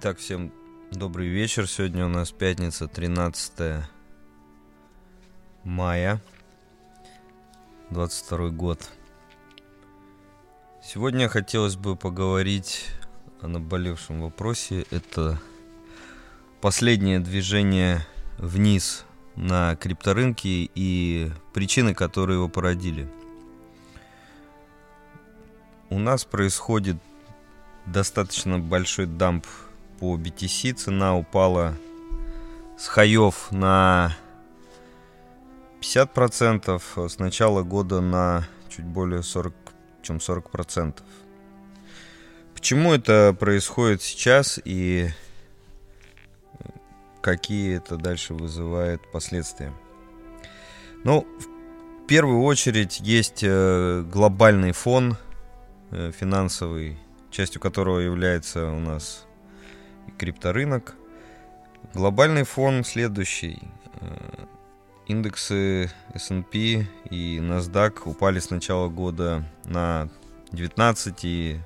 Так, всем добрый вечер. Сегодня у нас пятница, 13 мая, 22 год. Сегодня хотелось бы поговорить о наболевшем вопросе. Это последнее движение вниз на крипторынке и причины, которые его породили. У нас происходит достаточно большой дамп по BTC. Цена упала с хаев на 50%, с начала года на чуть более 40, чем 40%. Почему это происходит сейчас и какие это дальше вызывает последствия? Ну, в первую очередь есть э, глобальный фон финансовый, частью которого является у нас крипторынок. Глобальный фон следующий. Э, индексы S&P и NASDAQ упали с начала года на 19 и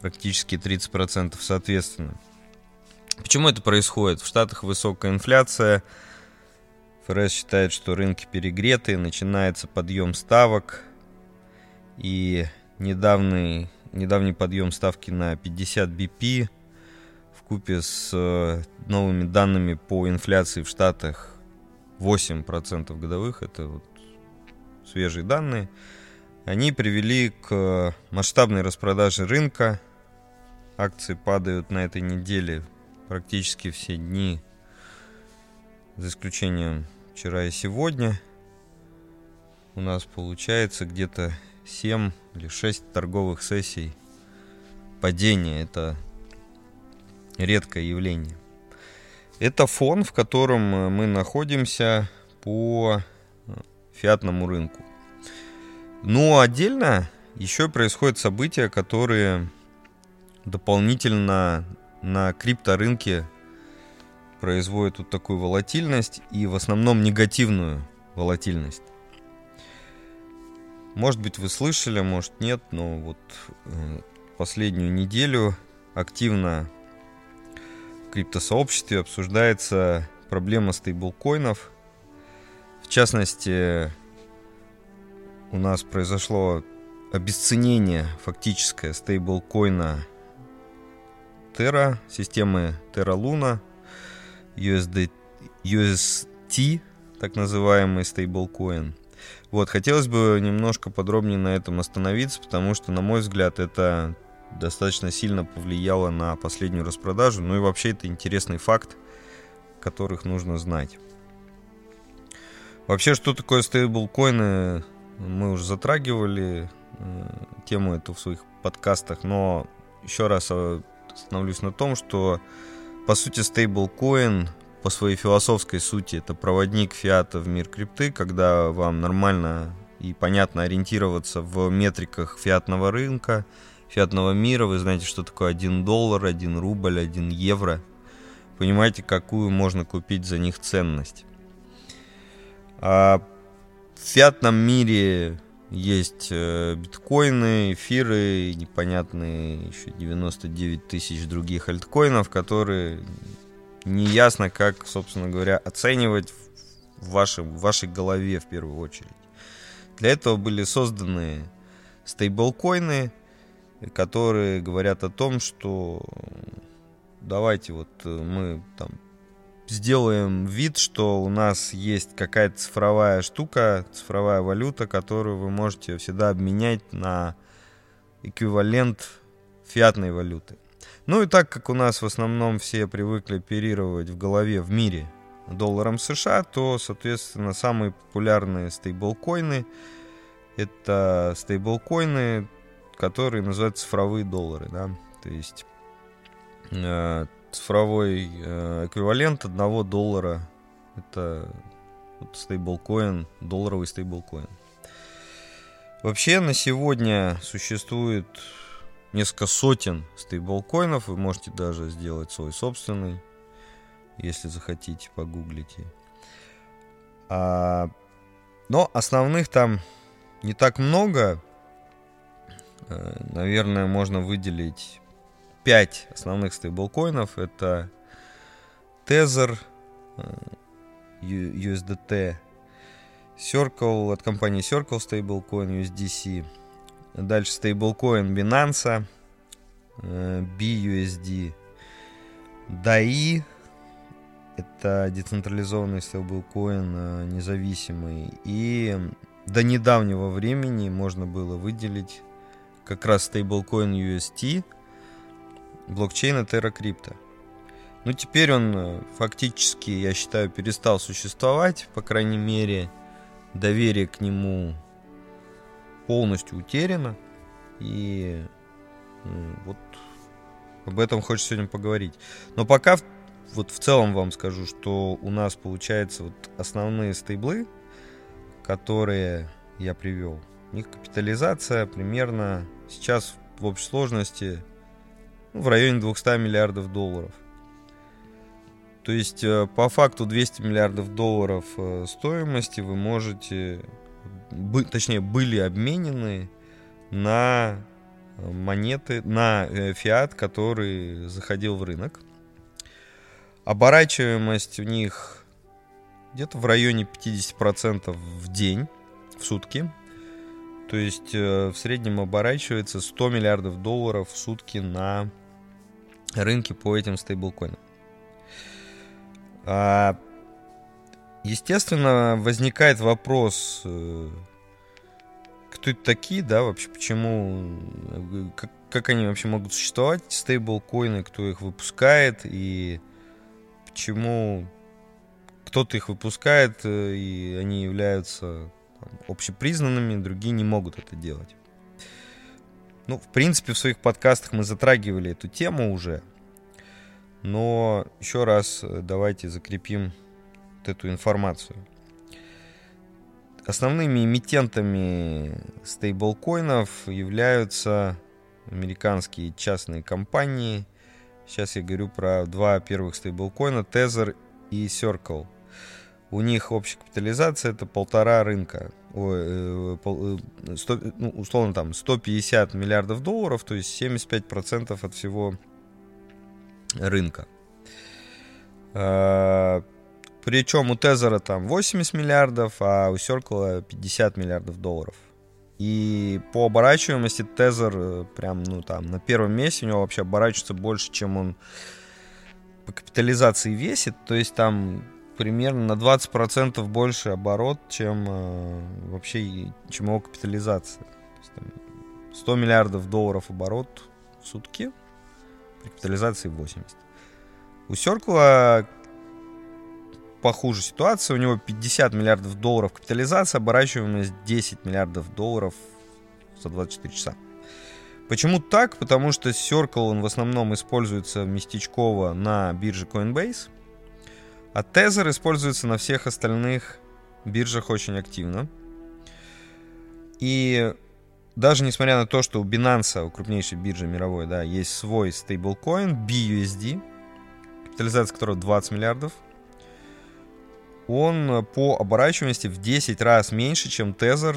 практически 30% соответственно. Почему это происходит? В Штатах высокая инфляция, ФРС считает, что рынки перегреты, начинается подъем ставок, и недавний, недавний подъем ставки на 50 BP в купе с э, новыми данными по инфляции в Штатах 8% годовых, это вот свежие данные, они привели к масштабной распродаже рынка. Акции падают на этой неделе практически все дни, за исключением вчера и сегодня. У нас получается где-то 7 или 6 торговых сессий падения. Это редкое явление. Это фон, в котором мы находимся по фиатному рынку. Но отдельно еще происходят события, которые дополнительно на крипторынке производят вот такую волатильность и в основном негативную волатильность. Может быть, вы слышали, может нет, но вот э, последнюю неделю активно в криптосообществе обсуждается проблема стейблкоинов. В частности, у нас произошло обесценение фактическое стейблкоина Terra, системы Terra Luna, USD, UST, так называемый стейблкоин. Вот, хотелось бы немножко подробнее на этом остановиться, потому что, на мой взгляд, это достаточно сильно повлияло на последнюю распродажу. Ну и вообще это интересный факт, которых нужно знать. Вообще, что такое стейблкоины, мы уже затрагивали э, тему эту в своих подкастах, но еще раз э, остановлюсь на том, что по сути стейблкоин по своей философской сути это проводник фиата в мир крипты, когда вам нормально и понятно ориентироваться в метриках фиатного рынка, фиатного мира. Вы знаете, что такое 1 доллар, 1 рубль, 1 евро. Понимаете, какую можно купить за них ценность. А в фиатном мире есть э, биткоины, эфиры, непонятные еще 99 тысяч других альткоинов, которые не ясно, как, собственно говоря, оценивать в, вашем, в вашей голове в первую очередь. Для этого были созданы стейблкоины, которые говорят о том, что давайте вот э, мы там сделаем вид, что у нас есть какая-то цифровая штука, цифровая валюта, которую вы можете всегда обменять на эквивалент фиатной валюты. Ну и так как у нас в основном все привыкли оперировать в голове в мире долларом США, то, соответственно, самые популярные стейблкоины это стейблкоины, которые называются цифровые доллары, да, то есть э, цифровой э, эквивалент одного доллара. Это вот стейблкоин, долларовый стейблкоин. Вообще на сегодня существует несколько сотен стейблкоинов. Вы можете даже сделать свой собственный, если захотите, погуглите. А, но основных там не так много. э, наверное, можно выделить 5 основных стейблкоинов. Это Tether, э, USDT, Circle от компании Circle Stablecoin USDC. Дальше стейблкоин Binance, BUSD, DAI, это децентрализованный стейблкоин независимый. И до недавнего времени можно было выделить как раз стейблкоин UST блокчейна TerraCrypto. Ну, теперь он э, фактически, я считаю, перестал существовать. По крайней мере, доверие к нему полностью утеряно. И ну, вот об этом хочется сегодня поговорить. Но пока вот в целом вам скажу, что у нас получается вот основные стейблы, которые я привел. У них капитализация примерно сейчас в общей сложности ну, в районе 200 миллиардов долларов. То есть э, по факту 200 миллиардов долларов э, стоимости вы можете, точнее были обменены на монеты, на э, фиат, который заходил в рынок. Оборачиваемость у них где-то в районе 50% в день, в сутки. То есть в среднем оборачивается 100 миллиардов долларов в сутки на рынке по этим стейблкоинам. А, естественно, возникает вопрос, э, кто это такие, да, вообще, почему, как, как они вообще могут существовать, стейблкоины, кто их выпускает, и почему кто-то их выпускает, э, и они являются там, общепризнанными, другие не могут это делать. Ну, в принципе, в своих подкастах мы затрагивали эту тему уже – но еще раз э, давайте закрепим эту информацию. Основными эмитентами стейблкоинов являются американские частные компании. Сейчас я говорю про два первых стейблкоина, Tether и Circle. У них общая капитализация это полтора рынка. Ой, э, пол, 100, э, ну, условно там 150 миллиардов долларов, то есть 75% от всего рынка. Причем у Тезера там 80 миллиардов, а у Circle 50 миллиардов долларов. И по оборачиваемости Тезер э, прям, ну там, на первом месте у него вообще оборачивается больше, чем он по капитализации весит. То есть там примерно на 20% больше оборот, чем э, вообще, чем его капитализация. Есть, там, 100 миллиардов долларов оборот в сутки – при капитализации 80. У Circle похуже ситуация. У него 50 миллиардов долларов капитализация, оборачиваемость 10 миллиардов долларов за 24 часа. Почему так? Потому что Circle он в основном используется местечково на бирже Coinbase, а Tether используется на всех остальных биржах очень активно. И даже несмотря на то, что у Binance, у крупнейшей биржи мировой, да, есть свой стейблкоин BUSD, капитализация которого 20 миллиардов, он по оборачиваемости в 10 раз меньше, чем Tether,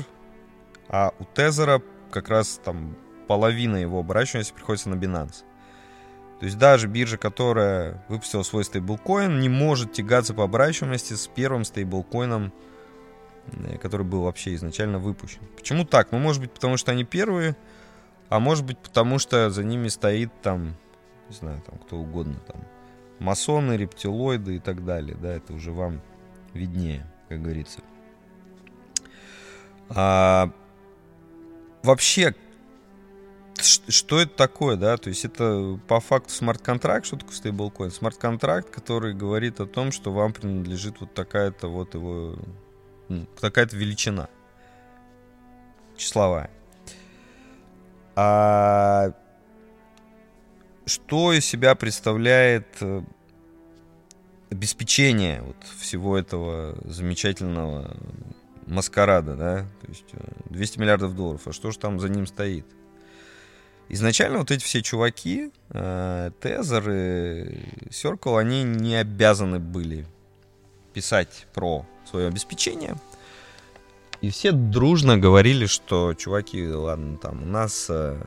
а у Tether как раз там половина его оборачиваемости приходится на Binance. То есть даже биржа, которая выпустила свой стейблкоин, не может тягаться по оборачиваемости с первым стейблкоином Э, который был вообще изначально выпущен. Почему так? Ну, может быть, потому что они первые, а может быть, потому что за ними стоит там, не знаю, там кто угодно, там, масоны, рептилоиды и так далее, да, это уже вам виднее, как говорится. А, вообще, что это такое, да? То есть это по факту смарт-контракт, что такое стейблкоин? Смарт-контракт, который говорит о том, что вам принадлежит вот такая-то вот его какая-то величина числовая. А что из себя представляет э, обеспечение вот всего этого замечательного маскарада, да, то есть 200 э, миллиардов долларов, а что же там за ним стоит? Изначально вот эти все чуваки, Тезер и Circle, они не обязаны были писать про свое обеспечение. И все дружно говорили, что, чуваки, ладно, там у нас э,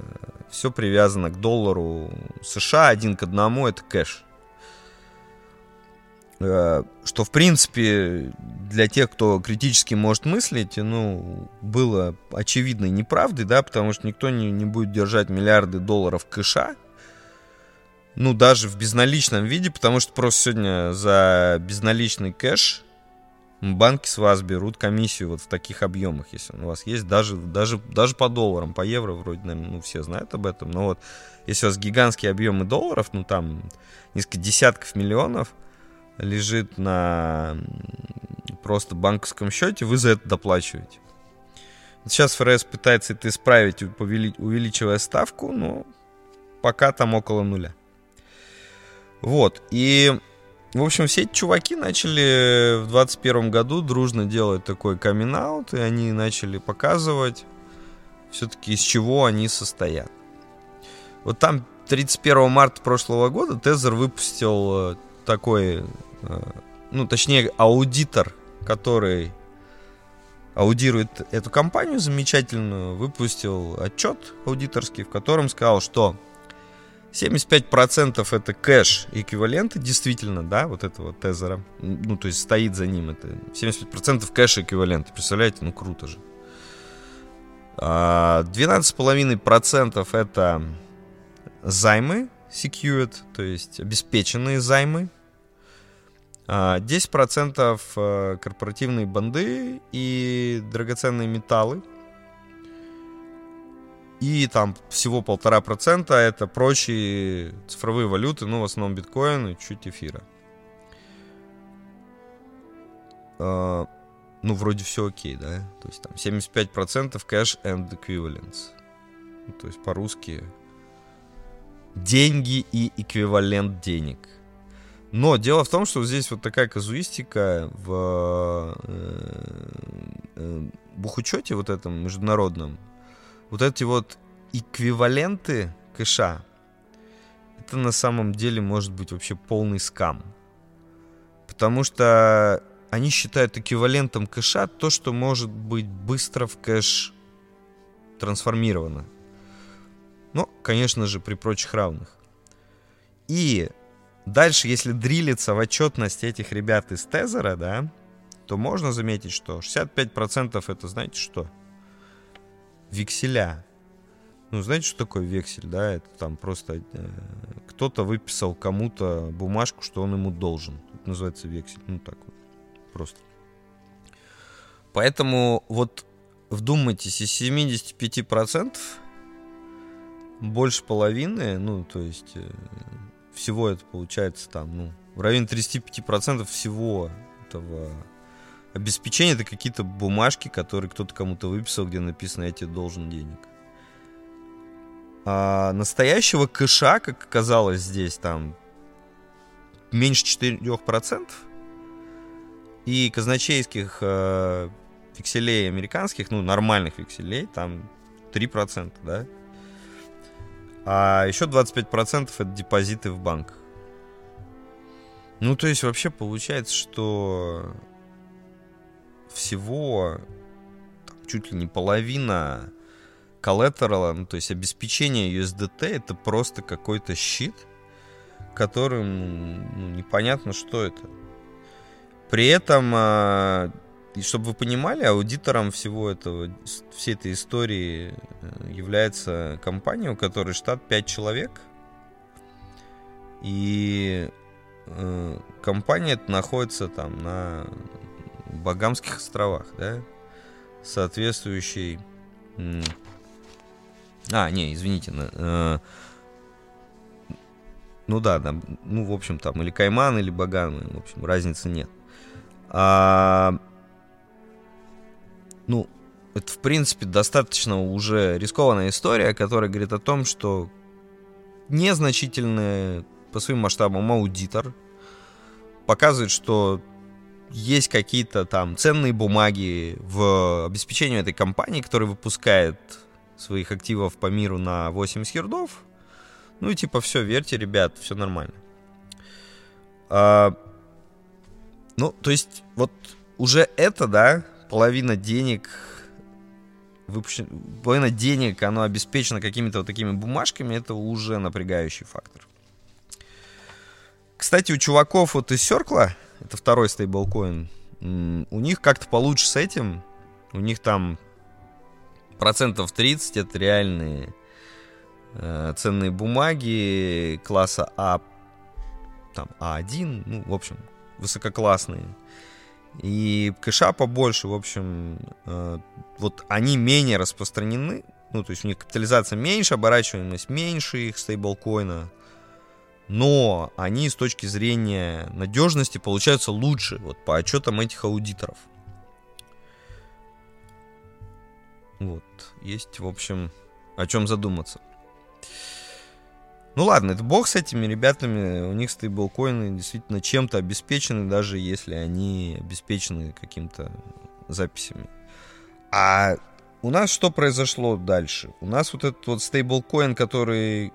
все привязано к доллару США один к одному, это кэш. Э, что, в принципе, для тех, кто критически может мыслить, ну, было очевидной неправдой, да, потому что никто не, не будет держать миллиарды долларов кэша, ну, даже в безналичном виде, потому что просто сегодня за безналичный кэш банки с вас берут комиссию вот в таких объемах, если он у вас есть, даже, даже, даже по долларам, по евро вроде, наверное, ну, все знают об этом, но вот если у вас гигантские объемы долларов, ну, там несколько десятков миллионов лежит на просто банковском счете, вы за это доплачиваете. Сейчас ФРС пытается это исправить, увеличивая ставку, но пока там около нуля. Вот, и в общем, все эти чуваки начали в 21 году дружно делать такой камин и они начали показывать все-таки из чего они состоят. Вот там 31 марта прошлого года Тезер выпустил э, такой, э, ну, точнее, аудитор, который аудирует эту компанию замечательную, выпустил отчет аудиторский, в котором сказал, что 75% это кэш эквиваленты, действительно, да, вот этого тезера. Ну, то есть стоит за ним это. 75% кэш эквиваленты. Представляете, ну круто же. 12,5% а, это займы secured, то есть обеспеченные займы. 10% а, э, корпоративные банды и драгоценные металлы – и там всего полтора процента это прочие цифровые валюты, ну, в основном биткоин и чуть эфира. Uh, ну, вроде все окей, да? То есть там 75% cash and equivalents. То есть по-русски деньги и эквивалент денег. Но дело в том, что здесь вот такая казуистика в э, э, бухучете вот этом международном, вот эти вот эквиваленты кэша, это на самом деле может быть вообще полный скам. Потому что они считают эквивалентом кэша то, что может быть быстро в кэш трансформировано. Ну, конечно же, при прочих равных. И дальше, если дрилиться в отчетность этих ребят из Тезера, да, то можно заметить, что 65% это, знаете что? векселя. Ну, знаете, что такое вексель, да? Это там просто э, кто-то выписал кому-то бумажку, что он ему должен. Это называется вексель. Ну, так вот. Просто. Поэтому вот вдумайтесь, из 75% больше половины, ну, то есть э, всего это получается там, ну, в районе 35% всего этого Обеспечение это какие-то бумажки, которые кто-то кому-то выписал, где написано «я тебе должен денег». А настоящего кэша, как оказалось здесь, там меньше 4%. И казначейских э, векселей американских, ну, нормальных векселей, там 3%, да? А еще 25% это депозиты в банках. Ну, то есть вообще получается, что всего там, чуть ли не половина коллатерала, ну, то есть обеспечение USDT, это просто какой-то щит, которым ну, непонятно, что это. При этом, а, и чтобы вы понимали, аудитором всего этого, всей этой истории э, является компания, у которой штат 5 человек. И э, компания находится там на Багамских островах, да, соответствующий... А, не, извините, э, ну да, да, ну, в общем, там, или Кайман, или Багамы, в общем, разницы нет. А, ну, это, в принципе, достаточно уже рискованная история, которая говорит о том, что незначительный по своим масштабам аудитор показывает, что есть какие-то там ценные бумаги в обеспечении этой компании, которая выпускает своих активов по миру на 80 ярдов. Ну и типа все, верьте, ребят, все нормально. А, ну, то есть вот уже это, да, половина денег выпущен, половина денег, оно обеспечено какими-то вот такими бумажками, это уже напрягающий фактор. Кстати, у чуваков вот из Circle, это второй стейблкоин, у них как-то получше с этим. У них там процентов 30 это реальные э, ценные бумаги класса А, там А1, ну, в общем, высококлассные. И кэша побольше, в общем, э, вот они менее распространены, ну, то есть у них капитализация меньше, оборачиваемость меньше их стейблкоина, но они с точки зрения надежности получаются лучше, вот по отчетам этих аудиторов. Вот, есть, в общем, о чем задуматься. Ну ладно, это бог с этими ребятами, у них стейблкоины действительно чем-то обеспечены, даже если они обеспечены каким-то записями. А у нас что произошло дальше? У нас вот этот вот стейблкоин, который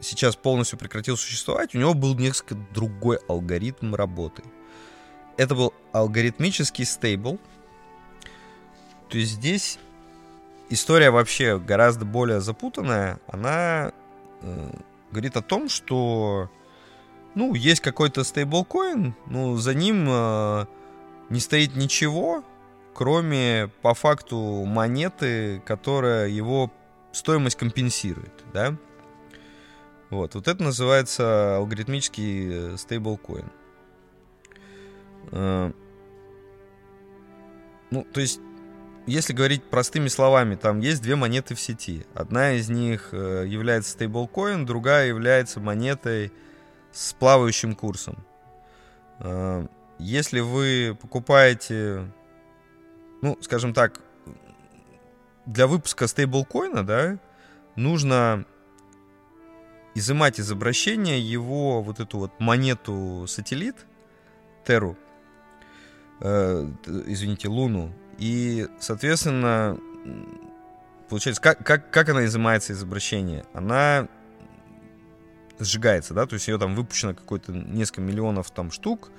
сейчас полностью прекратил существовать, у него был несколько другой алгоритм работы. Это был алгоритмический стейбл. То есть здесь история вообще гораздо более запутанная. Она говорит о том, что ну, есть какой-то стейблкоин, ну, за ним э, не стоит ничего, кроме по факту монеты, которая его стоимость компенсирует, да? Вот, вот это называется алгоритмический э, стейблкоин. Э, ну, то есть если говорить простыми словами, там есть две монеты в сети. Одна из них э, является стейблкоин, другая является монетой с плавающим курсом. Э, если вы покупаете, ну, скажем так, для выпуска стейблкоина, да, нужно изымать из обращения его вот эту вот монету сателлит, Теру, э, извините, Луну, и, соответственно, получается, как, как, как она изымается из обращения? Она сжигается, да, то есть ее там выпущено какое-то несколько миллионов там штук.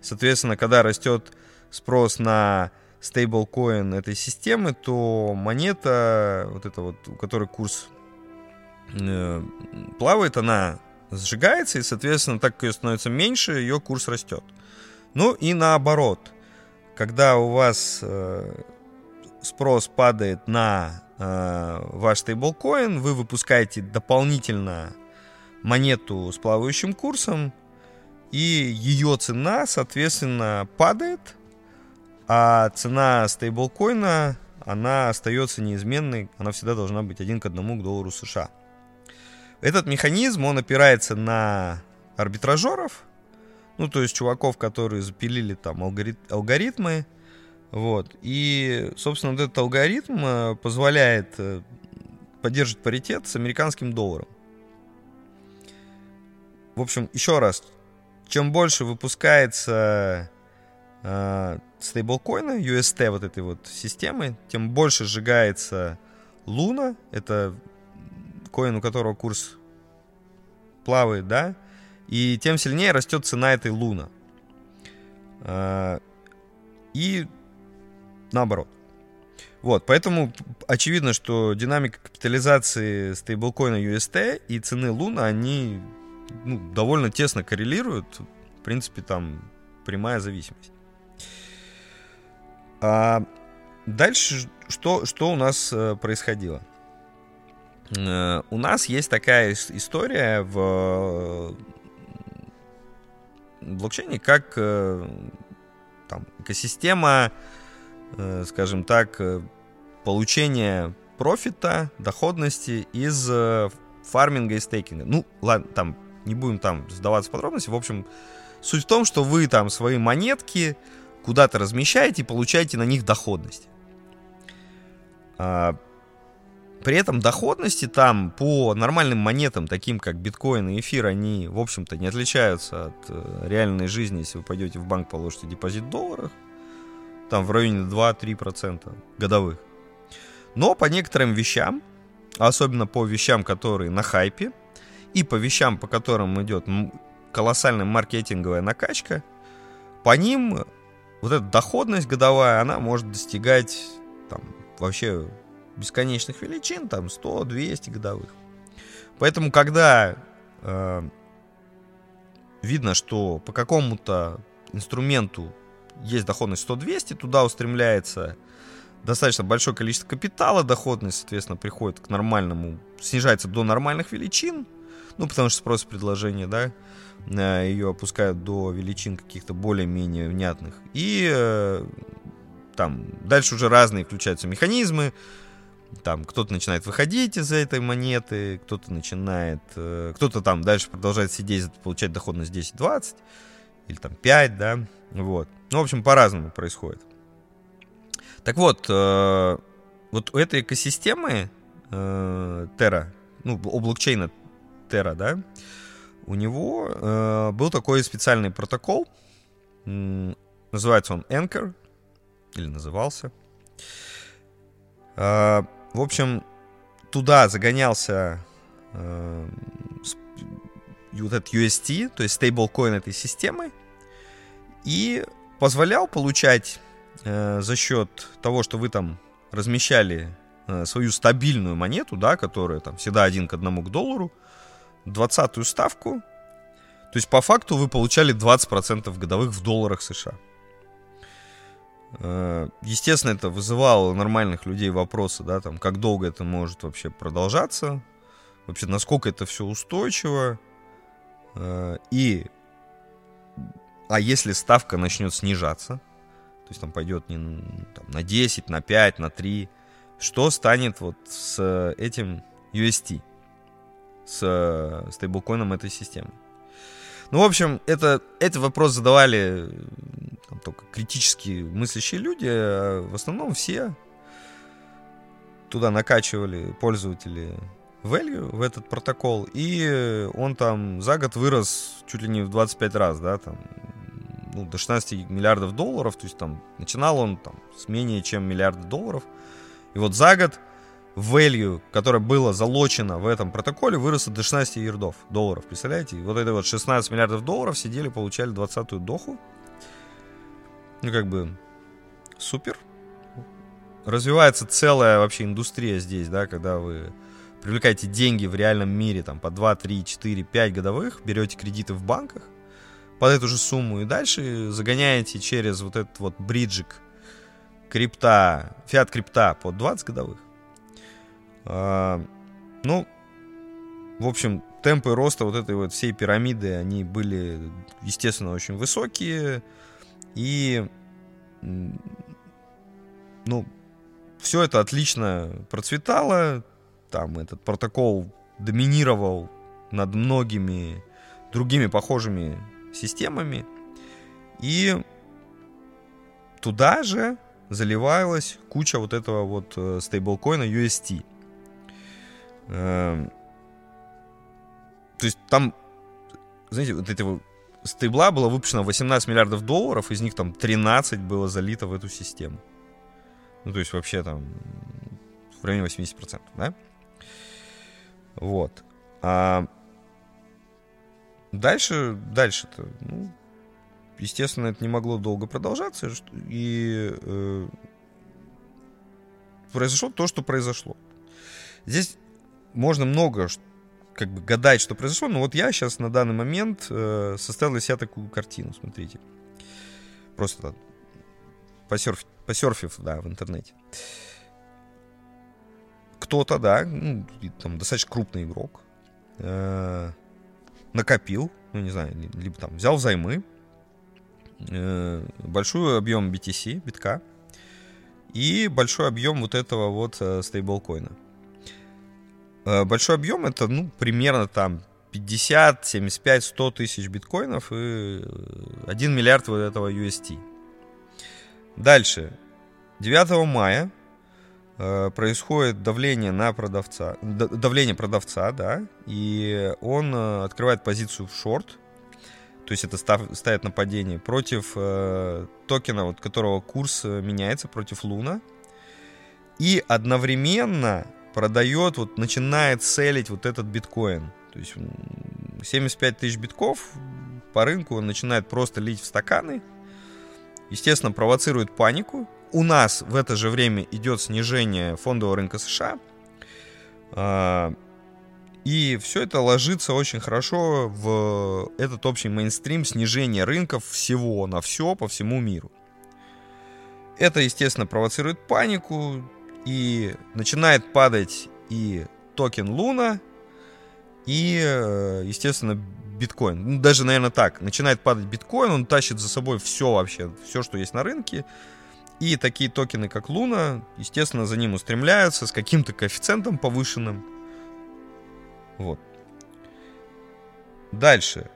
Соответственно, когда растет спрос на стейблкоин этой системы, то монета, вот эта вот, у которой курс э, плавает, она сжигается, и, соответственно, так как ее становится меньше, ее курс растет. Ну и наоборот когда у вас э, спрос падает на э, ваш стейблкоин, вы выпускаете дополнительно монету с плавающим курсом, и ее цена, соответственно, падает, а цена стейблкоина, она остается неизменной, она всегда должна быть один к одному к доллару США. Этот механизм, он опирается на арбитражеров, ну, то есть чуваков, которые запилили там алгорит алгоритмы. Вот. И, собственно, вот этот алгоритм э, позволяет э, поддерживать паритет с американским долларом. В общем, еще раз, чем больше выпускается э, стейблкоина, UST вот этой вот системы, тем больше сжигается Луна, это коин, у которого курс плавает, да, и тем сильнее растет цена этой луна. А, и наоборот. Вот, поэтому очевидно, что динамика капитализации стейблкоина UST и цены Луна, они ну, довольно тесно коррелируют. В принципе, там прямая зависимость. А дальше что, что у нас э, происходило? Э, у нас есть такая история в блокчейне как э, там, экосистема, э, скажем так, э, получения профита, доходности из фарминга и стейкинга. Ну, ладно, там не будем там сдаваться в подробности. В общем, суть в том, что вы там свои монетки куда-то размещаете и получаете на них доходность. При этом доходности там по нормальным монетам, таким как биткоин и эфир, они, в общем-то, не отличаются от э, реальной жизни, если вы пойдете в банк, положите депозит в долларах, там в районе 2-3% годовых. Но по некоторым вещам, особенно по вещам, которые на хайпе, и по вещам, по которым идет колоссальная маркетинговая накачка, по ним вот эта доходность годовая, она может достигать там вообще бесконечных величин, там 100-200 годовых. Поэтому, когда э, видно, что по какому-то инструменту есть доходность 100-200, туда устремляется достаточно большое количество капитала, доходность, соответственно, приходит к нормальному, снижается до нормальных величин, ну, потому что спрос и предложение, да, э, ее опускают до величин каких-то более-менее внятных. И э, там дальше уже разные включаются механизмы, там кто-то начинает выходить из этой монеты, кто-то начинает, э, кто-то там дальше продолжает сидеть, получать доходность 10-20 или там 5, да, вот. Ну, в общем, по-разному происходит. Так вот, э, вот у этой экосистемы э, Terra, ну, у блокчейна Terra, да, у него был такой специальный протокол, называется он Anchor, или назывался. Э, в общем, туда загонялся э, вот этот UST, то есть стейблкоин этой системы, и позволял получать э, за счет того, что вы там размещали э, свою стабильную монету, да, которая там всегда один к одному к доллару, двадцатую ставку, то есть по факту вы получали 20% годовых в долларах США. Э, естественно, это вызывало нормальных людей вопросы, да, там, как долго это может вообще продолжаться, вообще, насколько это все устойчиво, э, и, а если ставка начнет снижаться, то есть там пойдет не там, на 10, на 5, на 3, что станет вот с этим UST, с стейблкоином этой системы? Ну, в общем, это, этот вопрос задавали там, только критически мыслящие люди, а в основном все туда накачивали пользователи value в этот протокол, и он там за год вырос чуть ли не в 25 раз, да, там, ну, до 16 миллиардов долларов, то есть там начинал он там с менее чем миллиарда долларов, и вот за год value, которое было залочено в этом протоколе, выросло до 16 ярдов долларов. Представляете? И вот это вот 16 миллиардов долларов сидели, получали 20-ю доху. Ну, как бы, супер. Развивается целая вообще индустрия здесь, да, когда вы привлекаете деньги в реальном мире, там, по 2, 3, 4, 5 годовых, берете кредиты в банках под эту же сумму и дальше загоняете через вот этот вот бриджик крипта, фиат крипта под 20 годовых. А, ну, в общем, темпы роста вот этой вот всей пирамиды, они были, естественно, очень высокие. И, ну, все это отлично процветало. Там этот протокол доминировал над многими другими похожими системами. И туда же заливалась куча вот этого вот э, стейблкоина UST. Эм, то есть там, знаете, вот эти вот стейбла было выпущено 18 миллиардов долларов, из них там 13 было залито в эту систему. Ну, то есть вообще там в районе 80%, да? Вот. А дальше, дальше-то, ну, естественно, это не могло долго продолжаться, и э, произошло то, что произошло. Здесь можно много как бы гадать, что произошло, но вот я сейчас на данный момент э, составил для себя такую картину, смотрите. Просто посерф, посерфив, да, в интернете. Кто-то, да, ну, там достаточно крупный игрок, э, накопил, ну, не знаю, либо там взял взаймы, э, большой объем BTC, битка, и большой объем вот этого вот э, стейблкоина. Э, большой объем это, ну, примерно там 50, 75, 100 тысяч биткоинов и 1 миллиард вот этого UST. Дальше. 9 мая э, происходит давление на продавца, давление продавца, да, и он э, открывает позицию в шорт, то есть это став, ставит нападение против э, токена, вот которого курс меняется, против Луна, и одновременно продает, вот начинает селить вот этот биткоин. То есть 75 тысяч битков по рынку он начинает просто лить в стаканы. естественно, провоцирует панику. У нас в это же время идет снижение фондового рынка США. А, и все это ложится очень хорошо в этот общий мейнстрим снижения рынков всего на все по всему миру. Это, естественно, провоцирует панику и начинает падать и токен Луна, и, э, естественно, биткоин. Ну, даже, наверное, так. Начинает падать биткоин, он тащит за собой все вообще, все, что есть на рынке. И такие токены, как Луна, естественно, за ним устремляются с каким-то коэффициентом повышенным. Вот. Дальше.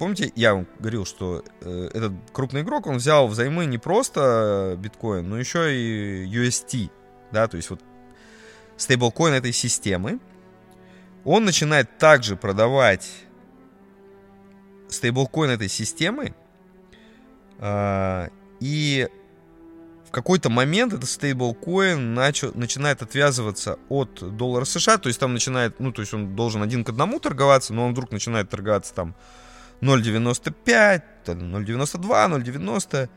Помните, я вам говорил, что э, этот крупный игрок, он взял взаймы не просто биткоин, но еще и UST. Да, то есть вот стейблкоин этой системы. Он начинает также продавать стейблкоин этой системы, э, и в какой-то момент этот стейблкоин начал, начинает отвязываться от доллара США, то есть там начинает, ну, то есть он должен один к одному торговаться, но он вдруг начинает торговаться там 0.95, 0.92, 0.90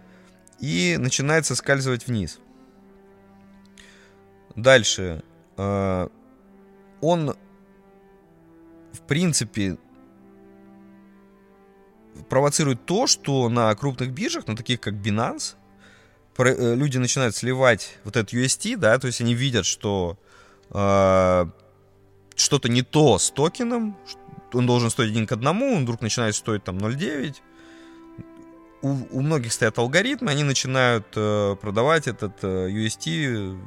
и начинает соскальзывать вниз. Дальше. Э, он, в принципе, провоцирует то, что на крупных биржах, на таких как Binance, э, люди начинают сливать вот этот UST, да, то есть они видят, что э, что-то не то с токеном, он должен стоить один к одному, он вдруг начинает стоить там 0,9. У, у многих стоят алгоритмы, они начинают э, продавать этот э, UST,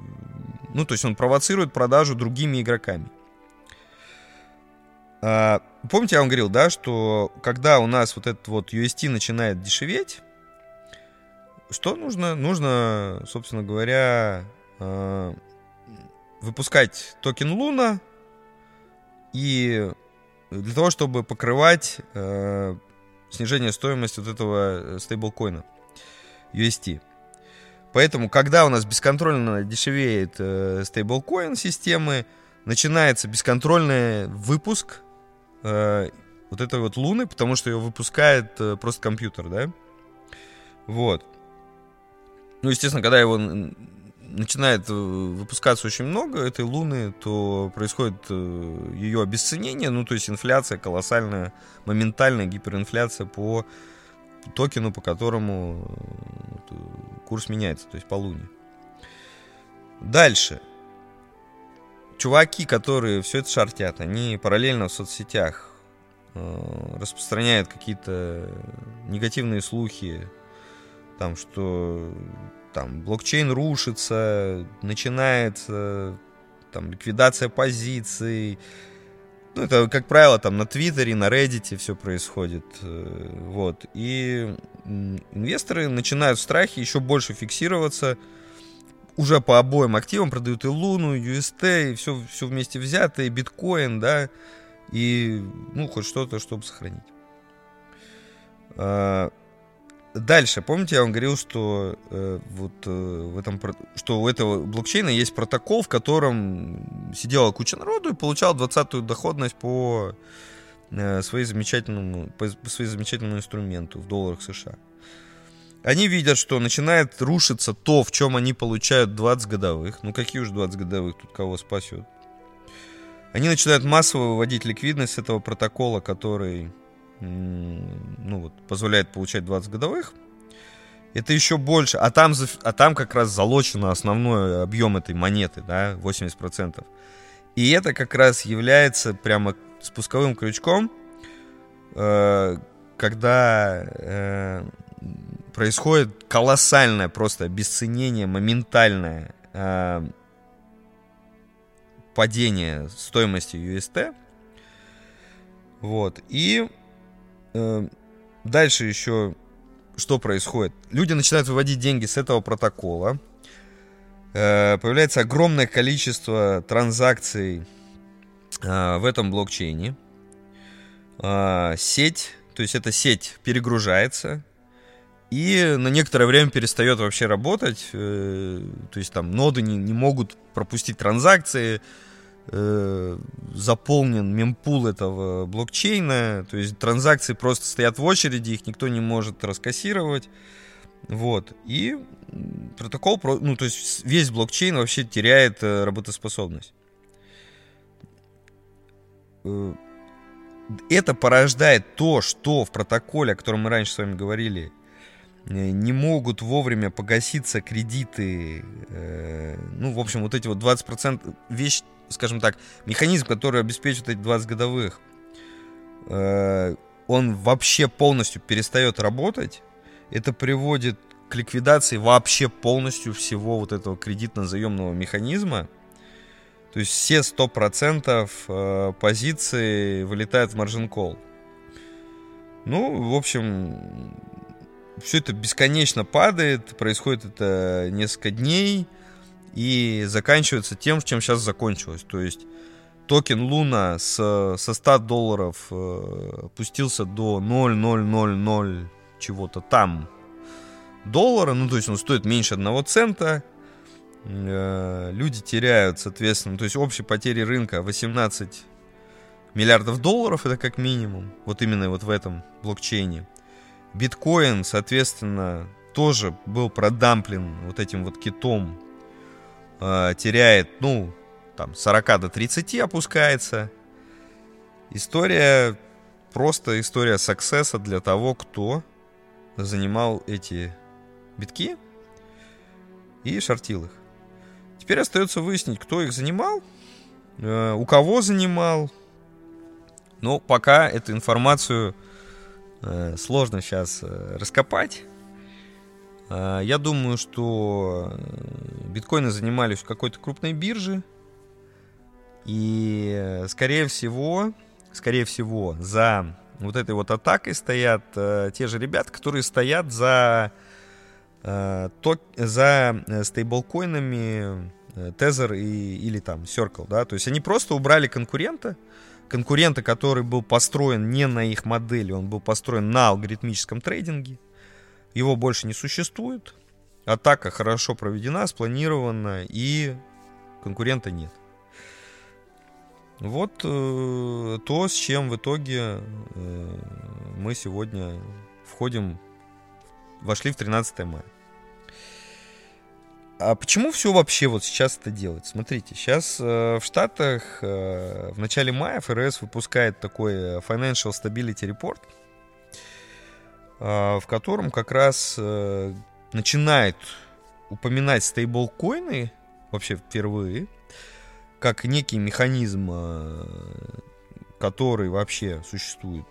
ну, то есть он провоцирует продажу другими игроками. А, помните, я вам говорил, да, что когда у нас вот этот вот UST начинает дешеветь, что нужно? Нужно, собственно говоря, а, выпускать токен Луна и для того, чтобы покрывать а, снижение стоимости вот этого стейблкоина UST. Поэтому, когда у нас бесконтрольно дешевеет э, стейблкоин системы, начинается бесконтрольный выпуск э, вот этой вот Луны, потому что ее выпускает э, просто компьютер, да? Вот. Ну, естественно, когда его начинает э, выпускаться очень много этой Луны, то происходит э, ее обесценение, ну, то есть инфляция колоссальная, моментальная гиперинфляция по токену, по которому э, курс меняется, то есть по Луне. Дальше чуваки, которые все это шартят, они параллельно в соцсетях распространяют какие-то негативные слухи, там, что там блокчейн рушится, начинается там ликвидация позиций. Ну, это, как правило, там на Твиттере, на Reddit все происходит. Э, вот. И инвесторы начинают в страхе еще больше фиксироваться – уже по обоим активам продают и Луну, и UST, и все, все вместе взято, и биткоин, да, и, ну, хоть что-то, чтобы сохранить. Дальше, помните, я вам говорил, что э, вот э, в этом, что у этого блокчейна есть протокол, в котором сидела куча народу и получал 20-ю доходность по, э, своей замечательному, по, по своей замечательному инструменту в долларах США. Они видят, что начинает рушиться то, в чем они получают 20 годовых. Ну какие уж 20 годовых, тут кого спасет. Они начинают массово выводить ликвидность этого протокола, который ну, вот, позволяет получать 20 годовых. Это еще больше. А там, а там как раз залочено основной объем этой монеты, да, 80%. И это как раз является прямо спусковым крючком, э, когда э, происходит колоссальное просто обесценение, моментальное э, падение стоимости UST. Вот. И дальше еще что происходит? Люди начинают выводить деньги с этого протокола. Э, появляется огромное количество транзакций э, в этом блокчейне. Э, сеть, то есть эта сеть перегружается, и на некоторое время перестает вообще работать. То есть там ноды не, не могут пропустить транзакции, э, заполнен мемпул этого блокчейна, то есть транзакции просто стоят в очереди, их никто не может раскассировать. Вот. И протокол, ну, то есть весь блокчейн вообще теряет э, работоспособность. Э, это порождает то, что в протоколе, о котором мы раньше с вами говорили, не могут вовремя погаситься кредиты, ну, в общем, вот эти вот 20%, вещь, скажем так, механизм, который обеспечивает эти 20 годовых, он вообще полностью перестает работать, это приводит к ликвидации вообще полностью всего вот этого кредитно-заемного механизма. То есть все 100% э, позиций вылетают в margin call. Ну, в общем, все это бесконечно падает, происходит это несколько дней и заканчивается тем, чем сейчас закончилось. То есть токен Луна с, со 100 долларов э, опустился до 0,0000 чего-то там доллара, ну, то есть он стоит меньше одного цента, э, люди теряют, соответственно, то есть общие потери рынка 18 миллиардов долларов, это как минимум, вот именно вот в этом блокчейне. Биткоин, соответственно, тоже был продамплен вот этим вот китом, э, теряет, ну, там, 40 до 30 опускается. История, просто история саксесса для того, кто занимал эти битки и шортил их. Теперь остается выяснить, кто их занимал, э, у кого занимал. Но пока эту информацию э, сложно сейчас э, раскопать. Я думаю, что биткоины занимались в какой-то крупной бирже. И, скорее всего, скорее всего, за вот этой вот атакой стоят те же ребята, которые стоят за Э, то, за э, стейблкоинами э, Tether и, или там Circle, да, то есть они просто убрали конкурента, конкурента, который был построен не на их модели, он был построен на алгоритмическом трейдинге, его больше не существует, атака хорошо проведена, спланирована, и конкурента нет. Вот э, то, с чем в итоге э, мы сегодня входим, вошли в 13 мая. А почему все вообще вот сейчас это делать? Смотрите, сейчас э, в Штатах э, в начале мая ФРС выпускает такой э, Financial Stability Report, в котором как раз э, начинает упоминать стейблкоины вообще впервые, как некий механизм, э, который вообще существует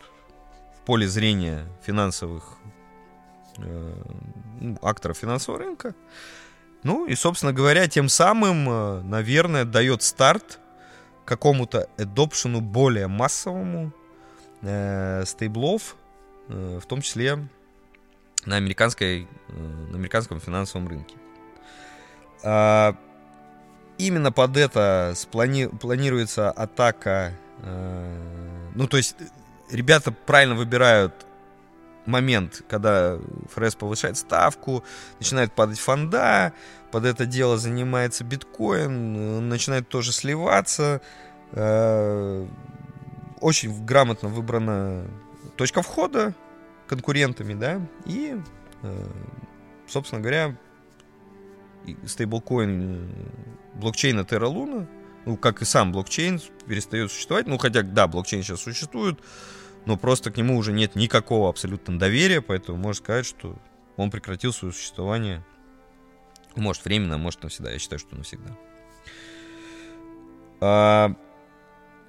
в поле зрения финансовых э, ну, акторов финансового рынка. Ну и, собственно говоря, тем самым, э, наверное, дает старт какому-то адопшену более массовому э, стейблов, э, в том числе на, американской, э, на американском финансовом рынке. А, именно под это сплани, планируется атака. Э, ну, то есть ребята правильно выбирают момент, когда ФРС повышает ставку, начинает падать фонда, под это дело занимается биткоин, начинает тоже сливаться. Э, очень грамотно выбрана точка входа конкурентами, да, и, э, собственно говоря, стейблкоин э, блокчейна Terra Luna, ну, как и сам блокчейн, перестает существовать. Ну, хотя, да, блокчейн сейчас существует, но просто к нему уже нет никакого абсолютно доверия, поэтому можно сказать, что он прекратил свое существование. Может, временно, может, навсегда. Я считаю, что навсегда. А,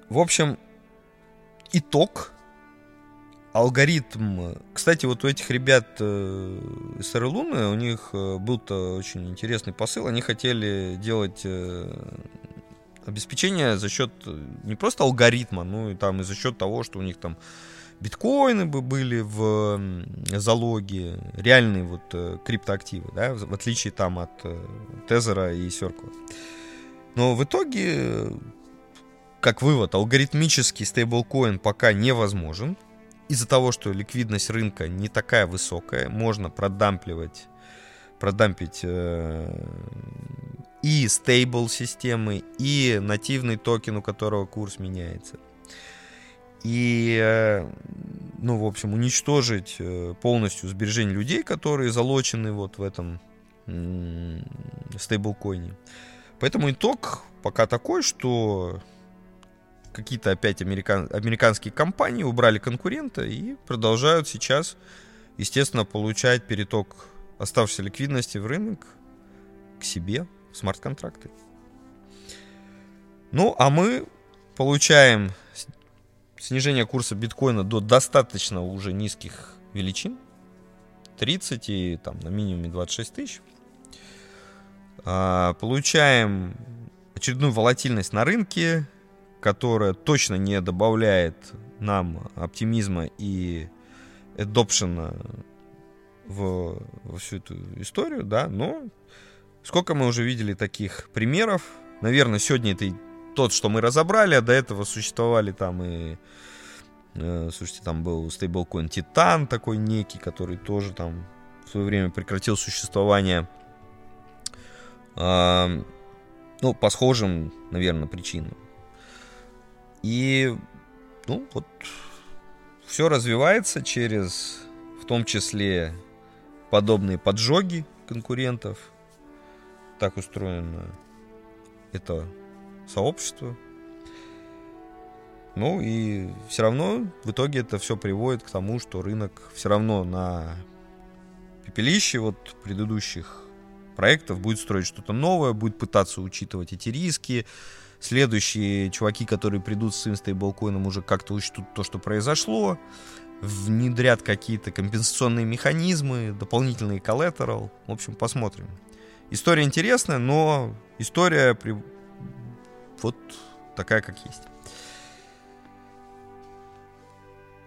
в общем, итог. Алгоритм. Кстати, вот у этих ребят э, из Луны у них э, был-то очень интересный посыл. Они хотели делать э, обеспечение за счет не просто алгоритма, ну и там и за счет того, что у них там биткоины бы были в залоге, реальные вот криптоактивы, да, в отличие там от Тезера и Circle. Но в итоге, как вывод, алгоритмический стейблкоин пока невозможен. Из-за того, что ликвидность рынка не такая высокая, можно продампливать, продампить э, и стейбл системы, и нативный токен, у которого курс меняется. и, э, ну, в общем, уничтожить э, полностью сбережения людей, которые залочены вот в этом стейблкоине. Поэтому итог пока такой, что какие-то опять американ... американские компании убрали конкурента и продолжают сейчас, естественно, получать переток оставшейся ликвидности в рынок к себе в смарт-контракты. Ну, а мы получаем снижение курса биткоина до достаточно уже низких величин. 30 и там на минимуме 26 тысяч. А, получаем очередную волатильность на рынке, которая точно не добавляет нам оптимизма и adoption в, во всю эту историю, да, но сколько мы уже видели таких примеров. Наверное, сегодня это тот, что мы разобрали, а до этого существовали там и э, слушайте, там был стейблкоин Титан такой некий, который тоже там в свое время прекратил существование. Э, ну, по схожим, наверное, причинам. И, ну, вот, все развивается через, в том числе, подобные поджоги конкурентов. Так устроено это сообщество. Ну и все равно в итоге это все приводит к тому, что рынок все равно на пепелище вот предыдущих проектов будет строить что-то новое, будет пытаться учитывать эти риски, Следующие чуваки, которые придут с своим стейблкоином, уже как-то учтут то, что произошло, внедрят какие-то компенсационные механизмы, дополнительный коллатерал. В общем, посмотрим. История интересная, но история при... вот такая, как есть.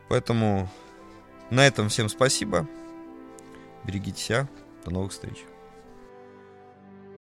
Поэтому на этом всем спасибо. Берегите себя. До новых встреч.